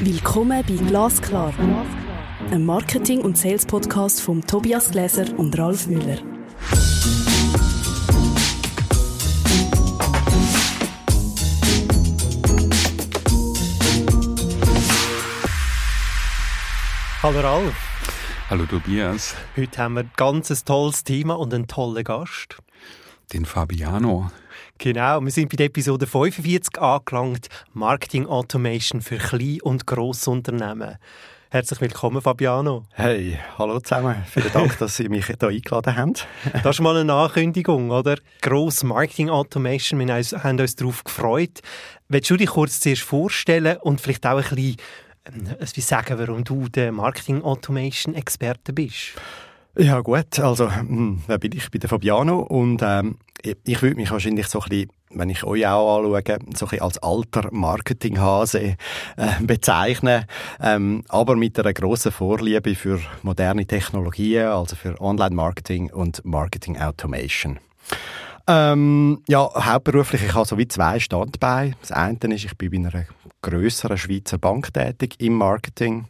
Willkommen bei Glasklar, einem Marketing- und Sales-Podcast von Tobias Gläser und Ralf Müller. Hallo Ralf. Hallo Tobias. Heute haben wir ein ganz tolles Thema und einen tollen Gast. Den Fabiano. Genau, wir sind bei der Episode 45 angelangt. Marketing Automation für Klein- und Grossunternehmen. Herzlich willkommen, Fabiano. Hey, hallo zusammen. Vielen Dank, dass Sie mich hier eingeladen haben. Das ist mal eine Ankündigung, oder? Gross Marketing Automation. Wir haben uns darauf gefreut. Willst du dich kurz zuerst vorstellen und vielleicht auch ein bisschen ähm, wie sagen, warum du der Marketing Automation Experte bist? Ja gut, also hm, wer bin ich? Ich bin der Fabiano und ähm, ich, ich würde mich wahrscheinlich so ein bisschen, wenn ich euch auch anschaue, so ein bisschen als alter Marketinghase äh, bezeichnen, ähm, aber mit einer grossen Vorliebe für moderne Technologien, also für Online-Marketing und Marketing Automation. Ähm, ja, hauptberuflich, ich habe so wie zwei Standbeine. Das eine ist, ich bin bei einer grösseren Schweizer Bank tätig im Marketing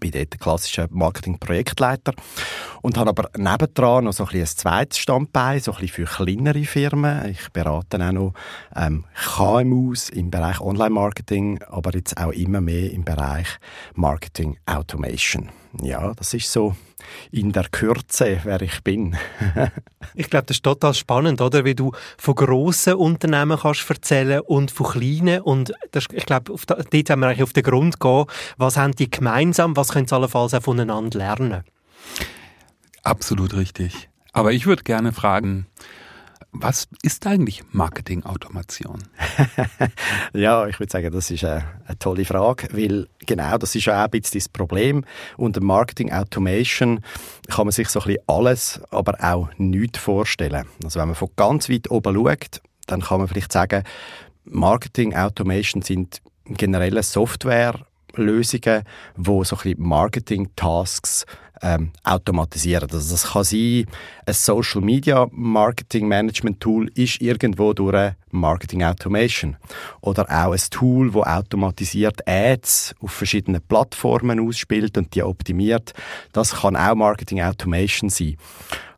bin dort klassischer Marketing-Projektleiter und habe aber nebendran noch so ein, ein zweites Standbein, so ein bisschen für kleinere Firmen. Ich berate auch noch ähm, KMUs im Bereich Online-Marketing, aber jetzt auch immer mehr im Bereich Marketing Automation. Ja, das ist so in der Kürze, wer ich bin. ich glaube, das ist total spannend, oder? Wie du von grossen Unternehmen kannst erzählen und von kleinen. Und das, ich glaube, dort haben wir eigentlich auf den Grund gehen, was haben die gemeinsam, was können sie allenfalls auch voneinander lernen? Absolut richtig. Aber ich würde gerne fragen, was ist eigentlich Marketing-Automation? ja, ich würde sagen, das ist eine, eine, tolle Frage, weil genau das ist ja auch ein bisschen das Problem. Unter Marketing Automation kann man sich so ein bisschen alles, aber auch nichts vorstellen. Also wenn man von ganz weit oben schaut, dann kann man vielleicht sagen, Marketing Automation sind generelle Softwarelösungen, wo so ein bisschen Marketing-Tasks ähm, automatisieren. Also das kann sein, ein Social Media Marketing Management Tool ist irgendwo durch Marketing Automation oder auch ein Tool, wo automatisiert Ads auf verschiedenen Plattformen ausspielt und die optimiert. Das kann auch Marketing Automation sein.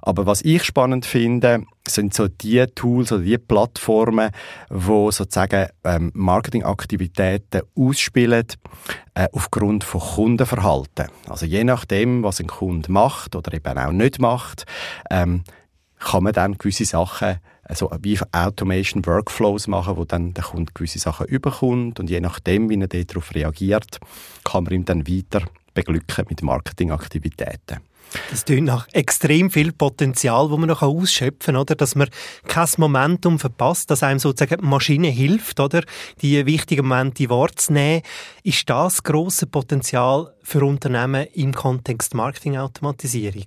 Aber was ich spannend finde, sind so die Tools oder die Plattformen, wo sozusagen ähm, Marketingaktivitäten ausspielen äh, aufgrund von Kundenverhalten. Also je nachdem, was ein Kunde macht oder eben auch nicht macht, ähm, kann man dann gewisse Sachen also wie Automation Workflows machen, wo dann der Kunde gewisse Sachen überkommt und je nachdem, wie er darauf reagiert, kann man ihm dann weiter beglücken mit Marketingaktivitäten. Das tönt nach extrem viel Potenzial, wo man noch ausschöpfen kann, oder? Dass man kein Momentum verpasst, dass einem sozusagen die Maschine hilft, oder? Die wichtigen Momente wahrzunehmen. Ist das grosse Potenzial für Unternehmen im Kontext Marketingautomatisierung?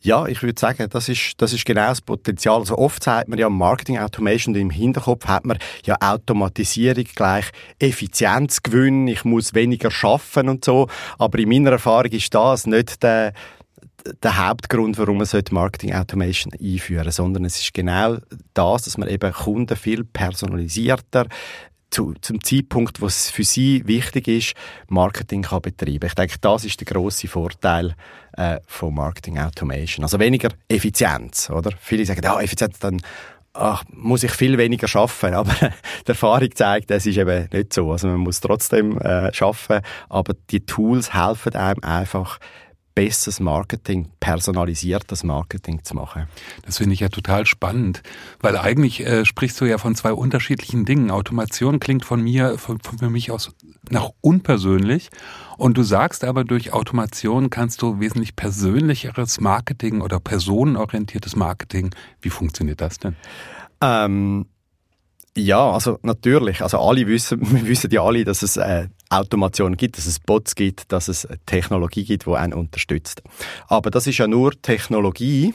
Ja, ich würde sagen, das ist, das ist genau das Potenzial. Also oft sagt man ja Marketing Automation und im Hinterkopf hat man ja Automatisierung gleich Effizienzgewinn, ich muss weniger schaffen und so. Aber in meiner Erfahrung ist das nicht der, der Hauptgrund, warum man Marketing Automation einführen sollte, sondern es ist genau das, dass man eben Kunden viel personalisierter zu, zum Zeitpunkt, wo es für sie wichtig ist, Marketing kann betreiben. Ich denke, das ist der große Vorteil äh, von Marketing Automation. Also weniger Effizienz, oder? Viele sagen, ja, Effizienz, dann ach, muss ich viel weniger schaffen, aber die Erfahrung zeigt, das ist eben nicht so. Also man muss trotzdem äh, schaffen, aber die Tools helfen einem einfach besseres Marketing, personalisiertes Marketing zu machen. Das finde ich ja total spannend, weil eigentlich äh, sprichst du ja von zwei unterschiedlichen Dingen. Automation klingt von mir, von, von für mich aus nach unpersönlich und du sagst aber, durch Automation kannst du wesentlich persönlicheres Marketing oder personenorientiertes Marketing. Wie funktioniert das denn? Ähm ja, also natürlich. Also alle wissen, wir wissen ja alle, dass es äh, Automation gibt, dass es Bots gibt, dass es Technologie gibt, die einen unterstützt. Aber das ist ja nur Technologie.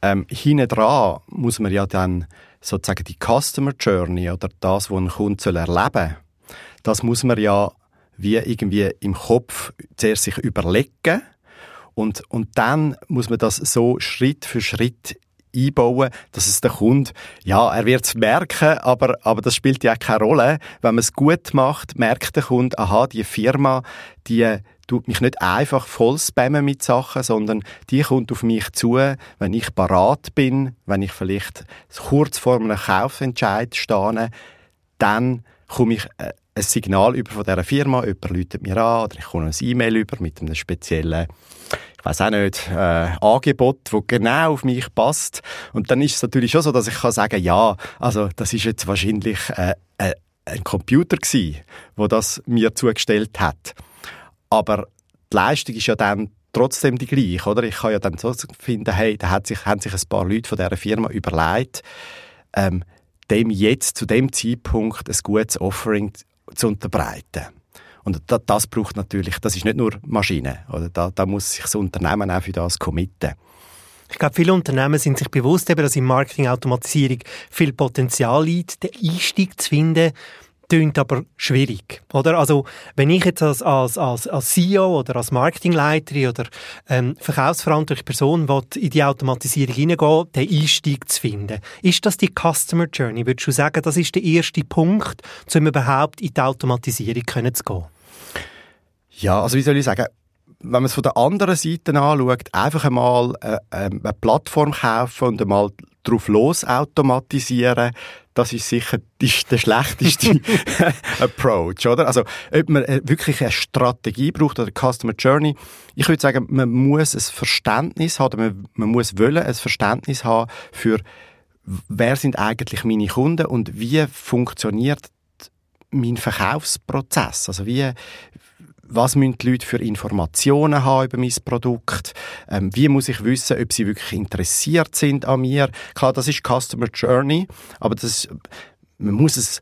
Ähm, hinten dran muss man ja dann sozusagen die Customer Journey oder das, was ein Kunde soll erleben das muss man ja wie irgendwie im Kopf zuerst sich überlegen und, und dann muss man das so Schritt für Schritt einbauen, dass es der Kunde, ja, er wird es merken, aber, aber das spielt ja keine Rolle. Wenn man es gut macht, merkt der Kunde, aha, die Firma, die tut mich nicht einfach voll spammen mit Sachen, sondern die kommt auf mich zu, wenn ich parat bin, wenn ich vielleicht kurz vor einem Kaufentscheid stehe, dann komme ich äh, ein Signal über von dieser Firma, jemand läutet mir an oder ich komme ein E-Mail über mit einem speziellen weiß auch nicht, äh, Angebot, das genau auf mich passt. Und dann ist es natürlich schon so, dass ich kann sagen, ja, also das ist jetzt wahrscheinlich äh, äh, ein Computer gewesen, wo das mir zugestellt hat. Aber die Leistung ist ja dann trotzdem die gleiche, oder? Ich kann ja dann so finden, hey, da hat sich, haben sich ein paar Leute von dieser Firma überlegt, ähm, dem jetzt zu dem Zeitpunkt ein gutes Offering zu unterbreiten. Und das, das braucht natürlich, das ist nicht nur Maschine, oder? Da, da muss sich das Unternehmen auch für das committen. Ich glaube, viele Unternehmen sind sich bewusst, dass in Marketingautomatisierung viel Potenzial liegt, den Einstieg zu finden tönt aber schwierig, oder? Also, wenn ich jetzt als, als, als, CEO oder als Marketingleiterin oder ähm, verkaufsverantwortliche Person in die Automatisierung hineingehen, den Einstieg zu finden, ist das die Customer Journey? Würdest du sagen, das ist der erste Punkt, um überhaupt in die Automatisierung zu gehen? Ja, also wie soll ich sagen, wenn man es von der anderen Seite anschaut, einfach einmal äh, ähm, eine Plattform kaufen und einmal drauf los automatisieren, das ist sicher die, der schlechteste Approach, oder? Also, ob man äh, wirklich eine Strategie braucht oder Customer Journey, ich würde sagen, man muss ein Verständnis haben, man, man muss wollen ein Verständnis haben für, wer sind eigentlich meine Kunden und wie funktioniert mein Verkaufsprozess? Also wie, was müssen die Leute für Informationen haben über mein Produkt, ähm, wie muss ich wissen, ob sie wirklich interessiert sind an mir. Klar, das ist Customer Journey, aber das, man muss es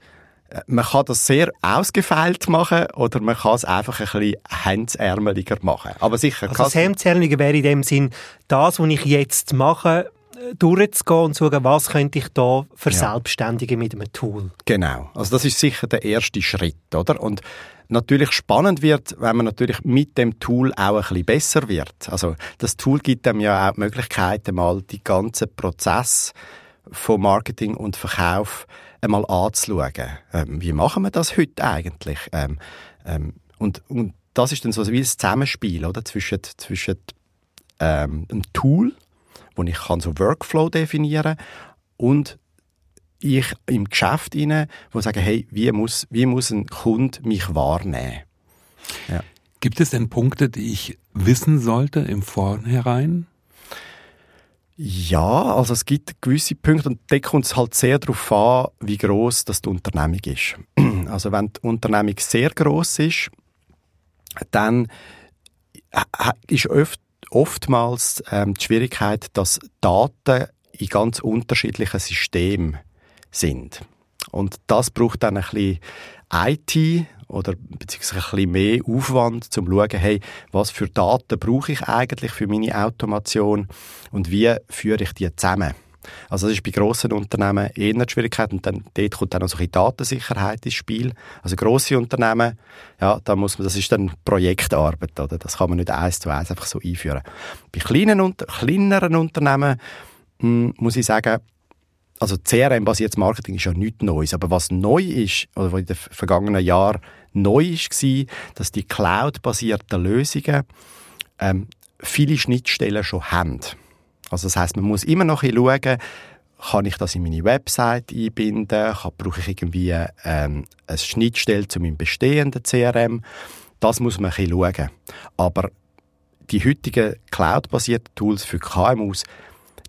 äh, man kann das sehr ausgefeilt machen oder man kann es einfach ein bisschen hemdsärmeliger machen. Aber sicher. Also das Hemdsärmeliger wäre in dem Sinn, das, was ich jetzt mache, durchzugehen und zu schauen, was könnte ich da verselbstständigen ja. mit einem Tool. Genau. Also das ist sicher der erste Schritt, oder? Und natürlich spannend wird, wenn man natürlich mit dem Tool auch ein bisschen besser wird. Also das Tool gibt einem ja auch die Möglichkeit, mal die ganzen Prozess von Marketing und Verkauf einmal anzuschauen. Ähm, wie machen wir das heute eigentlich? Ähm, ähm, und, und das ist dann so wie ein Zusammenspiel oder? zwischen, zwischen ähm, einem Tool, wo ich kann so Workflow definieren und ich im Geschäft inne, wo sage, hey, wie muss, wie muss ein Kunde mich wahrnehmen? Ja. Gibt es denn Punkte, die ich wissen sollte im Vornherein? Ja, also es gibt gewisse Punkte und da kommt es halt sehr darauf an, wie groß das die Unternehmung ist. Also wenn die Unternehmung sehr groß ist, dann ist oft, oftmals ähm, die Schwierigkeit, dass Daten in ganz unterschiedlichen Systemen sind. Und das braucht dann ein bisschen IT oder beziehungsweise ein bisschen mehr Aufwand, um zu schauen, hey, was für Daten brauche ich eigentlich für meine Automation und wie führe ich die zusammen. Also das ist bei grossen Unternehmen eher eine Schwierigkeit und dann, dort kommt dann auch so ein Datensicherheit ins Spiel. Also grosse Unternehmen, ja, da muss man, das ist dann Projektarbeit, oder? Das kann man nicht eins zu eins einfach so einführen. Bei kleinen, kleineren Unternehmen hm, muss ich sagen, also CRM-basiertes Marketing ist ja nichts Neues, aber was neu ist, oder was in den vergangenen Jahren neu war, dass die Cloud-basierten Lösungen ähm, viele Schnittstellen schon haben. Also das heißt, man muss immer noch schauen, kann ich das in meine Website einbinden, kann, brauche ich irgendwie ähm, eine Schnittstelle zu meinem bestehenden CRM. Das muss man schauen. Aber die heutigen Cloud-basierten Tools für KMUs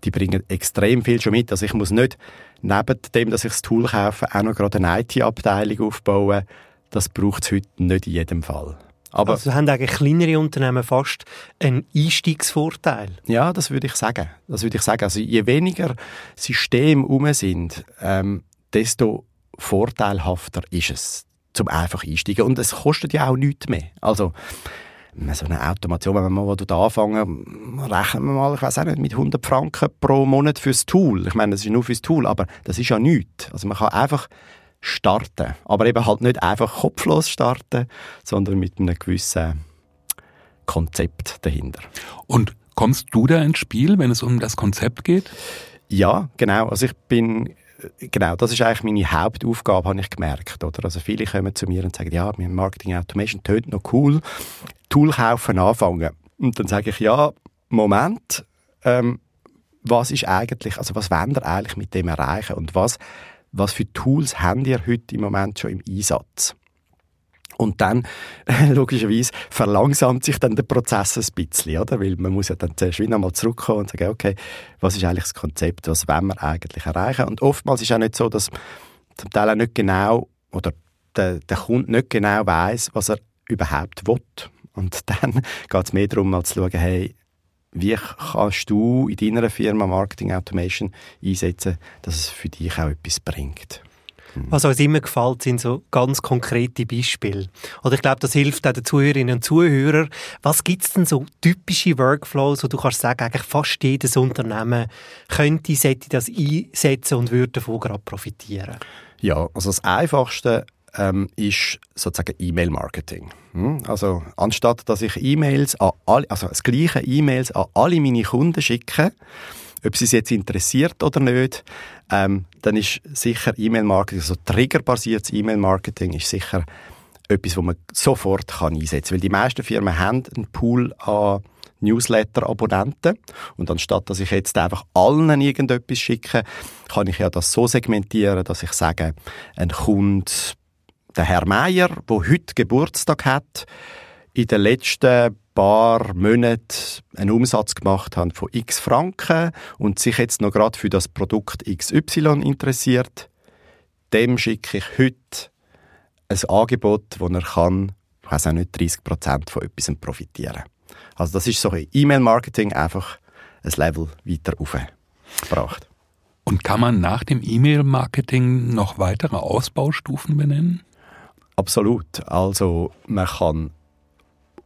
die bringen extrem viel schon mit. Also ich muss nicht neben dem, dass ich das Tool kaufe, auch noch gerade eine IT-Abteilung aufbauen. Das braucht es heute nicht in jedem Fall. Aber also haben eigentlich kleinere Unternehmen fast einen Einstiegsvorteil? Ja, das würde ich sagen. Das würde ich sagen. Also je weniger Systeme um sind, ähm, desto vorteilhafter ist es zum einfach einsteigen. Und es kostet ja auch nichts mehr. Also so eine Automation, wenn wir mal anfangen, rechnen wir mal, ich weiß auch nicht, mit 100 Franken pro Monat fürs Tool. Ich meine, das ist nur fürs Tool, aber das ist ja nichts. Also man kann einfach starten. Aber eben halt nicht einfach kopflos starten, sondern mit einem gewissen Konzept dahinter. Und kommst du da ins Spiel, wenn es um das Konzept geht? Ja, genau. Also ich bin genau, das ist eigentlich meine Hauptaufgabe, habe ich gemerkt. Oder? Also viele kommen zu mir und sagen, ja, mein Marketing Automation tönt noch cool, Tool kaufen, anfangen. Und dann sage ich, ja, Moment, ähm, was ist eigentlich, also was wollt ihr eigentlich mit dem erreichen und was, was für Tools habt ihr heute im Moment schon im Einsatz? Und dann, logischerweise, verlangsamt sich dann der Prozess ein bisschen, oder? Weil man muss ja dann zuerst wieder mal zurückkommen und sagen, okay, was ist eigentlich das Konzept, was wollen wir eigentlich erreichen? Und oftmals ist es auch nicht so, dass zum Teil auch nicht genau, oder der, der Kunde nicht genau weiß, was er überhaupt will. Und dann geht es mehr darum, mal zu schauen, hey, wie kannst du in deiner Firma Marketing Automation einsetzen, dass es für dich auch etwas bringt? Was uns immer gefällt, sind so ganz konkrete Beispiele. Oder ich glaube, das hilft auch den Zuhörerinnen und Zuhörern. Was gibt es denn so typische Workflows, wo du kannst sagen, eigentlich fast jedes Unternehmen könnte, sollte das einsetzen und würde davon gerade profitieren? Ja, also das Einfachste ähm, ist sozusagen E-Mail-Marketing. Hm? Also anstatt dass ich E-Mails an alle, also das gleiche E-Mails an alle meine Kunden schicke, ob sie es jetzt interessiert oder nicht, ähm, dann ist sicher E-Mail-Marketing, also triggerbasiertes E-Mail-Marketing ist sicher etwas, wo man sofort kann einsetzen kann. Weil die meisten Firmen haben einen Pool an Newsletter-Abonnenten. Und anstatt, dass ich jetzt einfach allen irgendetwas schicke, kann ich ja das so segmentieren, dass ich sage, ein Kunde, der Herr Meier, der heute Geburtstag hat, in den letzten paar Monaten einen Umsatz gemacht haben von x Franken und sich jetzt noch gerade für das Produkt XY interessiert, dem schicke ich heute ein Angebot, wo er kann, weiß auch nicht, 30 Prozent von etwas profitieren. Also das ist so ein E-Mail-Marketing einfach ein Level weiter aufgebracht. Und kann man nach dem E-Mail-Marketing noch weitere Ausbaustufen benennen? Absolut. Also man kann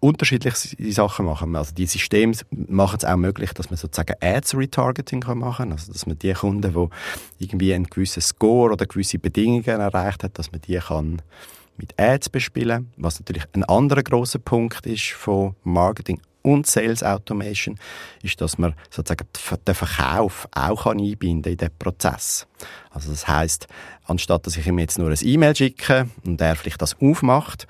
unterschiedliche Sachen machen. Also die Systeme machen es auch möglich, dass man sozusagen Ads-Retargeting machen kann. Also dass man die Kunden, die irgendwie einen gewissen Score oder gewisse Bedingungen erreicht hat, dass man die kann mit Ads bespielen. Was natürlich ein anderer großer Punkt ist von Marketing und Sales Automation, ist, dass man sozusagen den Verkauf auch kann einbinden in den Prozess. Also das heißt, anstatt dass ich ihm jetzt nur ein E-Mail schicke und er vielleicht das aufmacht,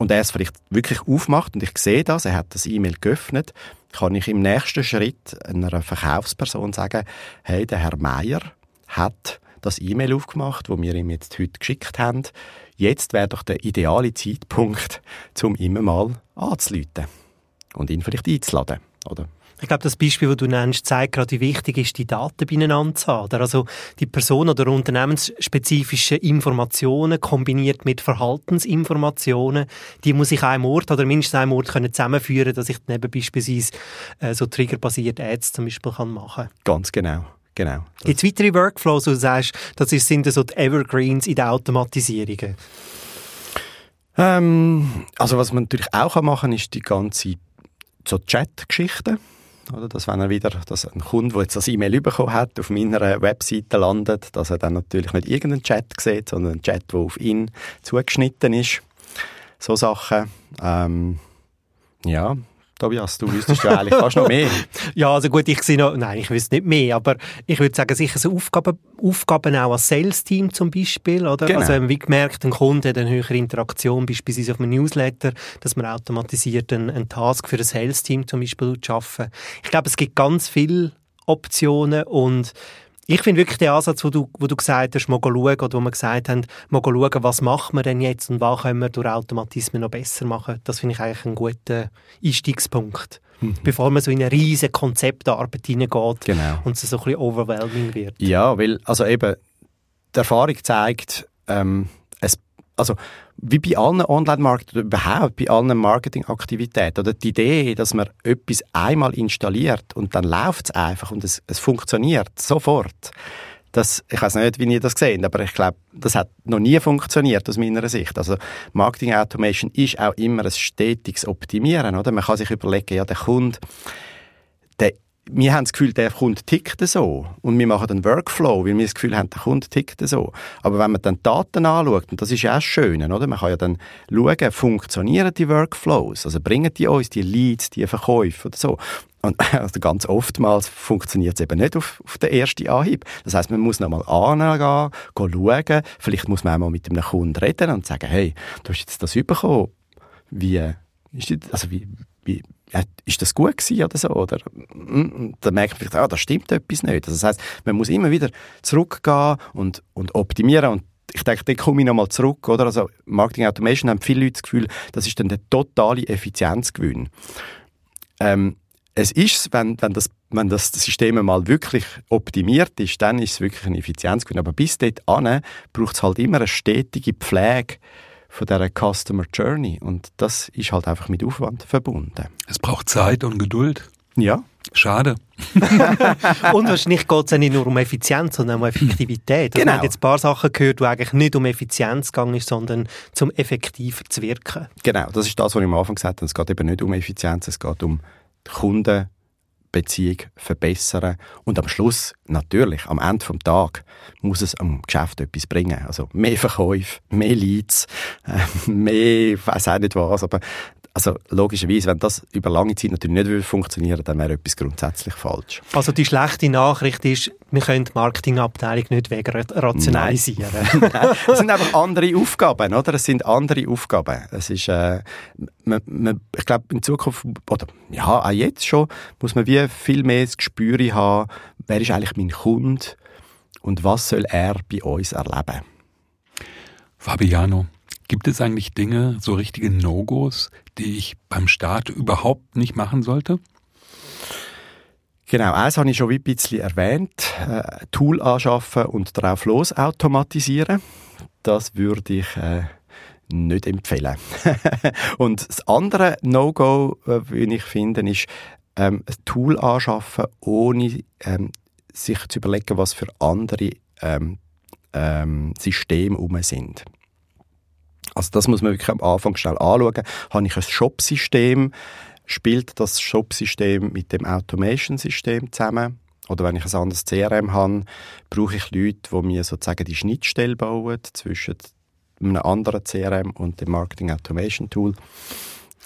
und er es vielleicht wirklich aufmacht und ich sehe das, er hat das E-Mail geöffnet, kann ich im nächsten Schritt einer Verkaufsperson sagen, hey, der Herr Meier hat das E-Mail aufgemacht, wo wir ihm jetzt heute geschickt haben. Jetzt wäre doch der ideale Zeitpunkt, um immer mal anzuleiten und ihn vielleicht einzuladen, oder? Ich glaube, das Beispiel, das du nennst, zeigt gerade, wie wichtig ist, die Daten beieinander zu haben. Also die Person- oder unternehmensspezifischen Informationen kombiniert mit Verhaltensinformationen, die muss ich an einem Ort oder mindestens an einem Ort können zusammenführen, dass ich dann eben beispielsweise äh, so triggerbasierte Ads zum Beispiel kann machen kann. Ganz genau. Genau. Gibt es weitere Workflows, wo du sagst, das sind so die Evergreens in den Automatisierungen? Ähm, also was man natürlich auch machen kann, ist die ganze so Chat-Geschichten. Oder, dass wenn er wieder, dass ein Kunde, der jetzt das E-Mail bekommen hat, auf meiner Webseite landet, dass er dann natürlich nicht irgendeinen Chat sieht, sondern einen Chat, der auf ihn zugeschnitten ist. So Sachen. Ähm, ja, Tobias, du wüsstest ja eigentlich fast noch mehr. ja, also gut, ich sehe noch, nein, ich wüsste nicht mehr, aber ich würde sagen, sicher so Aufgaben, Aufgaben auch als Sales-Team zum Beispiel, oder? Genau. Also, wie gemerkt, ein Kunde hat eine höhere Interaktion, beispielsweise auf einem Newsletter, dass man automatisiert einen, einen Task für ein Sales-Team zum Beispiel schaffen. Ich glaube, es gibt ganz viele Optionen und ich finde wirklich den Ansatz, wo du, wo du gesagt hast, mal schauen, oder wo wir gesagt haben, mal schauen, was machen wir denn jetzt und was können wir durch Automatismen noch besser machen, das finde ich eigentlich einen guten Einstiegspunkt. Mhm. Bevor man so in eine riesige Konzeptarbeit hineingeht genau. und es so ein bisschen overwhelming wird. Ja, weil, also eben, die Erfahrung zeigt, ähm, also wie bei allen Online-Marketing oder überhaupt bei allen Marketingaktivitäten oder die Idee, dass man etwas einmal installiert und dann läuft es einfach und es, es funktioniert sofort. Das, ich weiß nicht, wie ihr das seht, aber ich glaube, das hat noch nie funktioniert aus meiner Sicht. Also Marketing Automation ist auch immer ein stetiges Optimieren, oder? Man kann sich überlegen, ja, der Kunde, der wir haben das Gefühl, der Kunde tickt so. Und wir machen einen Workflow, weil wir das Gefühl haben, der Kunde tickt so. Aber wenn man dann die Daten anschaut, und das ist ja auch das Schöne, oder? Man kann ja dann schauen, funktionieren die Workflows? Also bringen die uns die Leads, die Verkäufe oder so? Und also ganz oftmals funktioniert es eben nicht auf, auf den ersten Anhieb. Das heißt, man muss nochmal angehen, schauen. Vielleicht muss man auch mal mit einem Kunden reden und sagen, hey, du hast jetzt das bekommen. Wie, ist das, also wie, wie, ja, ist das gut gewesen oder so? Oder, und dann merkt man vielleicht, ah, da stimmt etwas nicht. Also das heißt, man muss immer wieder zurückgehen und, und optimieren und ich denke, da komme ich nochmal zurück, oder? Also, Marketing Automation haben viele Leute das Gefühl, das ist dann der totale Effizienzgewinn. Ähm, es ist, wenn, wenn, das, wenn das System mal wirklich optimiert ist, dann ist es wirklich ein Effizienzgewinn. Aber bis dahin braucht es halt immer eine stetige Pflege von dieser Customer Journey. Und das ist halt einfach mit Aufwand verbunden. Es braucht Zeit und Geduld. Ja. Schade. und wahrscheinlich geht es ja nicht nur um Effizienz, sondern um Effektivität. Also genau. Wir haben jetzt ein paar Sachen gehört, die eigentlich nicht um Effizienz gegangen ist, sondern zum effektiver zu wirken. Genau, das ist das, was ich am Anfang gesagt habe. Es geht eben nicht um Effizienz, es geht um die Kunden Beziehung verbessern. Und am Schluss, natürlich, am Ende des Tages, muss es am Geschäft etwas bringen. Also mehr Verkäufe, mehr Leads, äh, mehr, weiß auch nicht was, aber also logischerweise, wenn das über lange Zeit natürlich nicht würde funktionieren, dann wäre etwas grundsätzlich falsch. Also die schlechte Nachricht ist, wir können die Marketingabteilung nicht wegrationalisieren. Nein. es sind einfach andere Aufgaben, oder? Es sind andere Aufgaben. Es ist, äh, man, man, ich glaube, in Zukunft, oder ja, auch jetzt schon, muss man wie viel mehr das Gespür haben, wer ist eigentlich mein Kunde und was soll er bei uns erleben. Fabiano, Gibt es eigentlich Dinge, so richtige No-Gos, die ich beim Start überhaupt nicht machen sollte? Genau, eins habe ich schon ein bisschen erwähnt. Äh, Tool anschaffen und darauf los automatisieren. Das würde ich äh, nicht empfehlen. und das andere No-Go, äh, wie ich finde, ist ähm, ein Tool anschaffen, ohne ähm, sich zu überlegen, was für andere ähm, ähm, Systeme um sind. Also das muss man wirklich am Anfang schnell anschauen. Habe ich ein Shop-System? Spielt das Shop-System mit dem Automation-System zusammen? Oder wenn ich ein anderes CRM habe, brauche ich Leute, die mir sozusagen die Schnittstelle bauen zwischen einem anderen CRM und dem Marketing Automation Tool.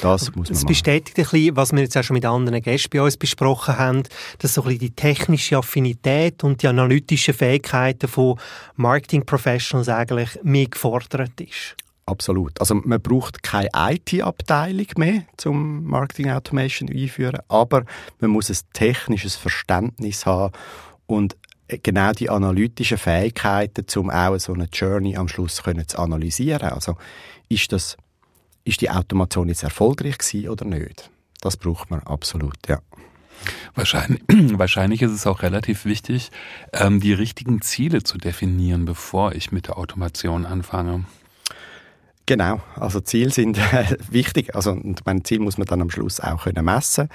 Das muss man Es bestätigt ein bisschen, was wir jetzt auch schon mit anderen Gästen bei uns besprochen haben, dass so ein bisschen die technische Affinität und die analytischen Fähigkeiten von Marketing Professionals eigentlich mehr gefordert ist. Absolut. Also man braucht keine IT-Abteilung mehr zum Marketing Automation einführen, aber man muss ein technisches Verständnis haben und genau die analytischen Fähigkeiten, um auch so eine Journey am Schluss können zu analysieren. Also ist das, ist die Automation jetzt erfolgreich gewesen oder nicht? Das braucht man absolut, ja. Wahrscheinlich, wahrscheinlich ist es auch relativ wichtig, ähm, die richtigen Ziele zu definieren, bevor ich mit der Automation anfange. Genau, also Ziele sind äh, wichtig. Also mein Ziel muss man dann am Schluss auch können messen.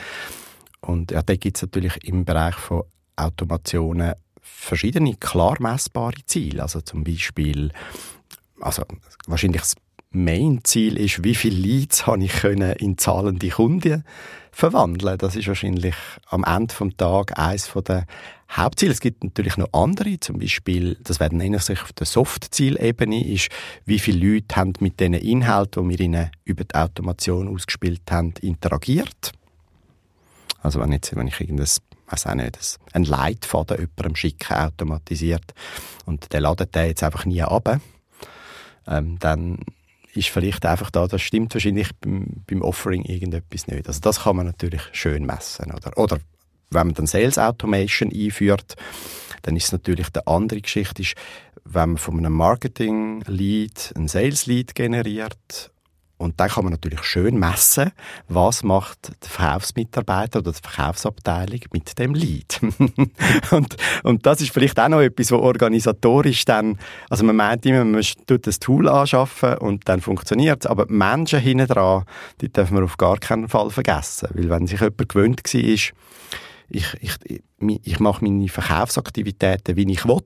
Und ja, da gibt es natürlich im Bereich von Automationen verschiedene klar messbare Ziele. Also zum Beispiel, also wahrscheinlich das Main-Ziel ist, wie viele Leads habe ich können in zahlende Kunden verwandeln. Das ist wahrscheinlich am Ende vom Tag eines der Hauptziele. Es gibt natürlich noch andere, zum Beispiel, das werden eher sich auf der Soft-Zielebene, ist, wie viele Leute haben mit den Inhalten, die wir ihnen über die Automation ausgespielt haben, interagiert. Also wenn, jetzt, wenn ich irgendein weiß auch nicht, einen Leitfaden jemandem schicke, automatisiert, und der ladet den jetzt einfach nie ab, ähm, dann ist vielleicht einfach da, das stimmt wahrscheinlich beim, beim Offering irgendetwas nicht. Also das kann man natürlich schön messen. Oder, oder wenn man dann Sales Automation einführt, dann ist es natürlich eine andere Geschichte, ist, wenn man von einem Marketing-Lead ein Sales-Lead generiert und dann kann man natürlich schön messen, was macht der Verkaufsmitarbeiter oder die Verkaufsabteilung mit dem Lead. und, und das ist vielleicht auch noch etwas, wo organisatorisch dann, also man meint immer, man tut das Tool anschaffen und dann funktioniert es, aber die Menschen hinten dran, die dürfen wir auf gar keinen Fall vergessen, weil wenn sich jemand gewöhnt war, ich, ich, ich mache meine Verkaufsaktivitäten, wie ich will,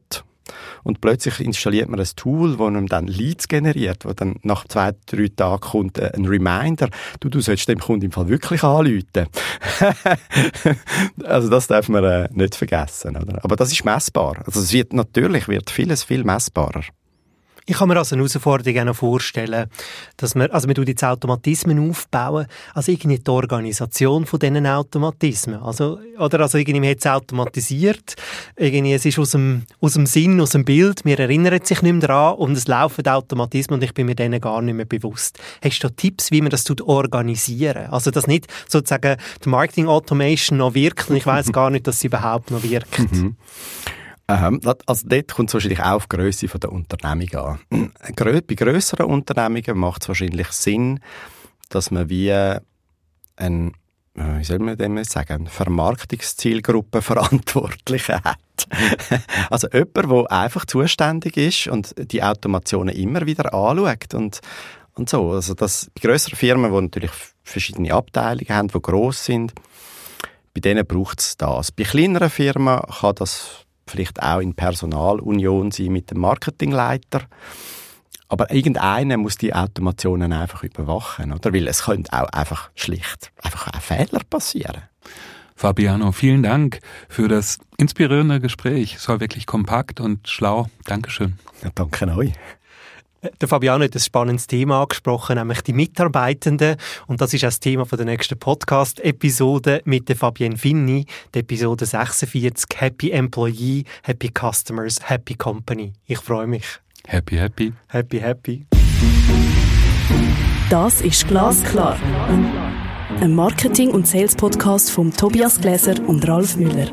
und plötzlich installiert man ein Tool, wo einem dann Leads generiert, wo dann nach zwei, drei Tagen kommt ein Reminder, du, du sollst dem Kunden im Fall wirklich anrufen. also das darf man äh, nicht vergessen, oder? Aber das ist messbar. Also es wird, natürlich wird vieles viel messbarer. Ich kann mir also eine Herausforderung auch noch vorstellen, dass man, also man tut jetzt Automatismen aufbauen, also irgendwie die Organisation von diesen Automatismen. Also, oder also irgendwie man hat es automatisiert, irgendwie es ist aus dem, aus dem Sinn, aus dem Bild, wir erinnern sich nicht mehr daran und es laufen Automatismen und ich bin mir denen gar nicht mehr bewusst. Hast du da Tipps, wie man das tut organisieren? Also, dass nicht sozusagen die Marketing Automation noch wirkt und ich weiß gar nicht, dass sie überhaupt noch wirkt. Mhm. Ähm, also dort kommt es wahrscheinlich auch auf die Grösse der Unternehmung an. Bei grösseren Unternehmungen macht es wahrscheinlich Sinn, dass man wie ein wie soll man dem sagen, Vermarktungszielgruppe Verantwortliche hat. also jemand, der einfach zuständig ist und die Automationen immer wieder anschaut und, und so. Also das, bei grösseren Firmen, die natürlich verschiedene Abteilungen haben, die gross sind, bei denen braucht es das. Bei kleineren Firmen kann das vielleicht auch in Personalunion sein mit dem Marketingleiter. Aber irgendeiner muss die Automationen einfach überwachen, oder? Weil es könnte auch einfach schlicht einfach auch Fehler passieren. Fabiano, vielen Dank für das inspirierende Gespräch. Es war wirklich kompakt und schlau. Dankeschön. Ja, danke euch. Der Fabiano hat ein spannendes Thema angesprochen, nämlich die Mitarbeitenden. Und das ist auch das Thema der nächsten Podcast-Episode mit der Fabienne Finni, der Episode 46, Happy Employee, Happy Customers, Happy Company. Ich freue mich. Happy, happy. Happy, happy. Das ist Glasklar. Ein Marketing- und Sales-Podcast von Tobias Gläser und Ralf Müller.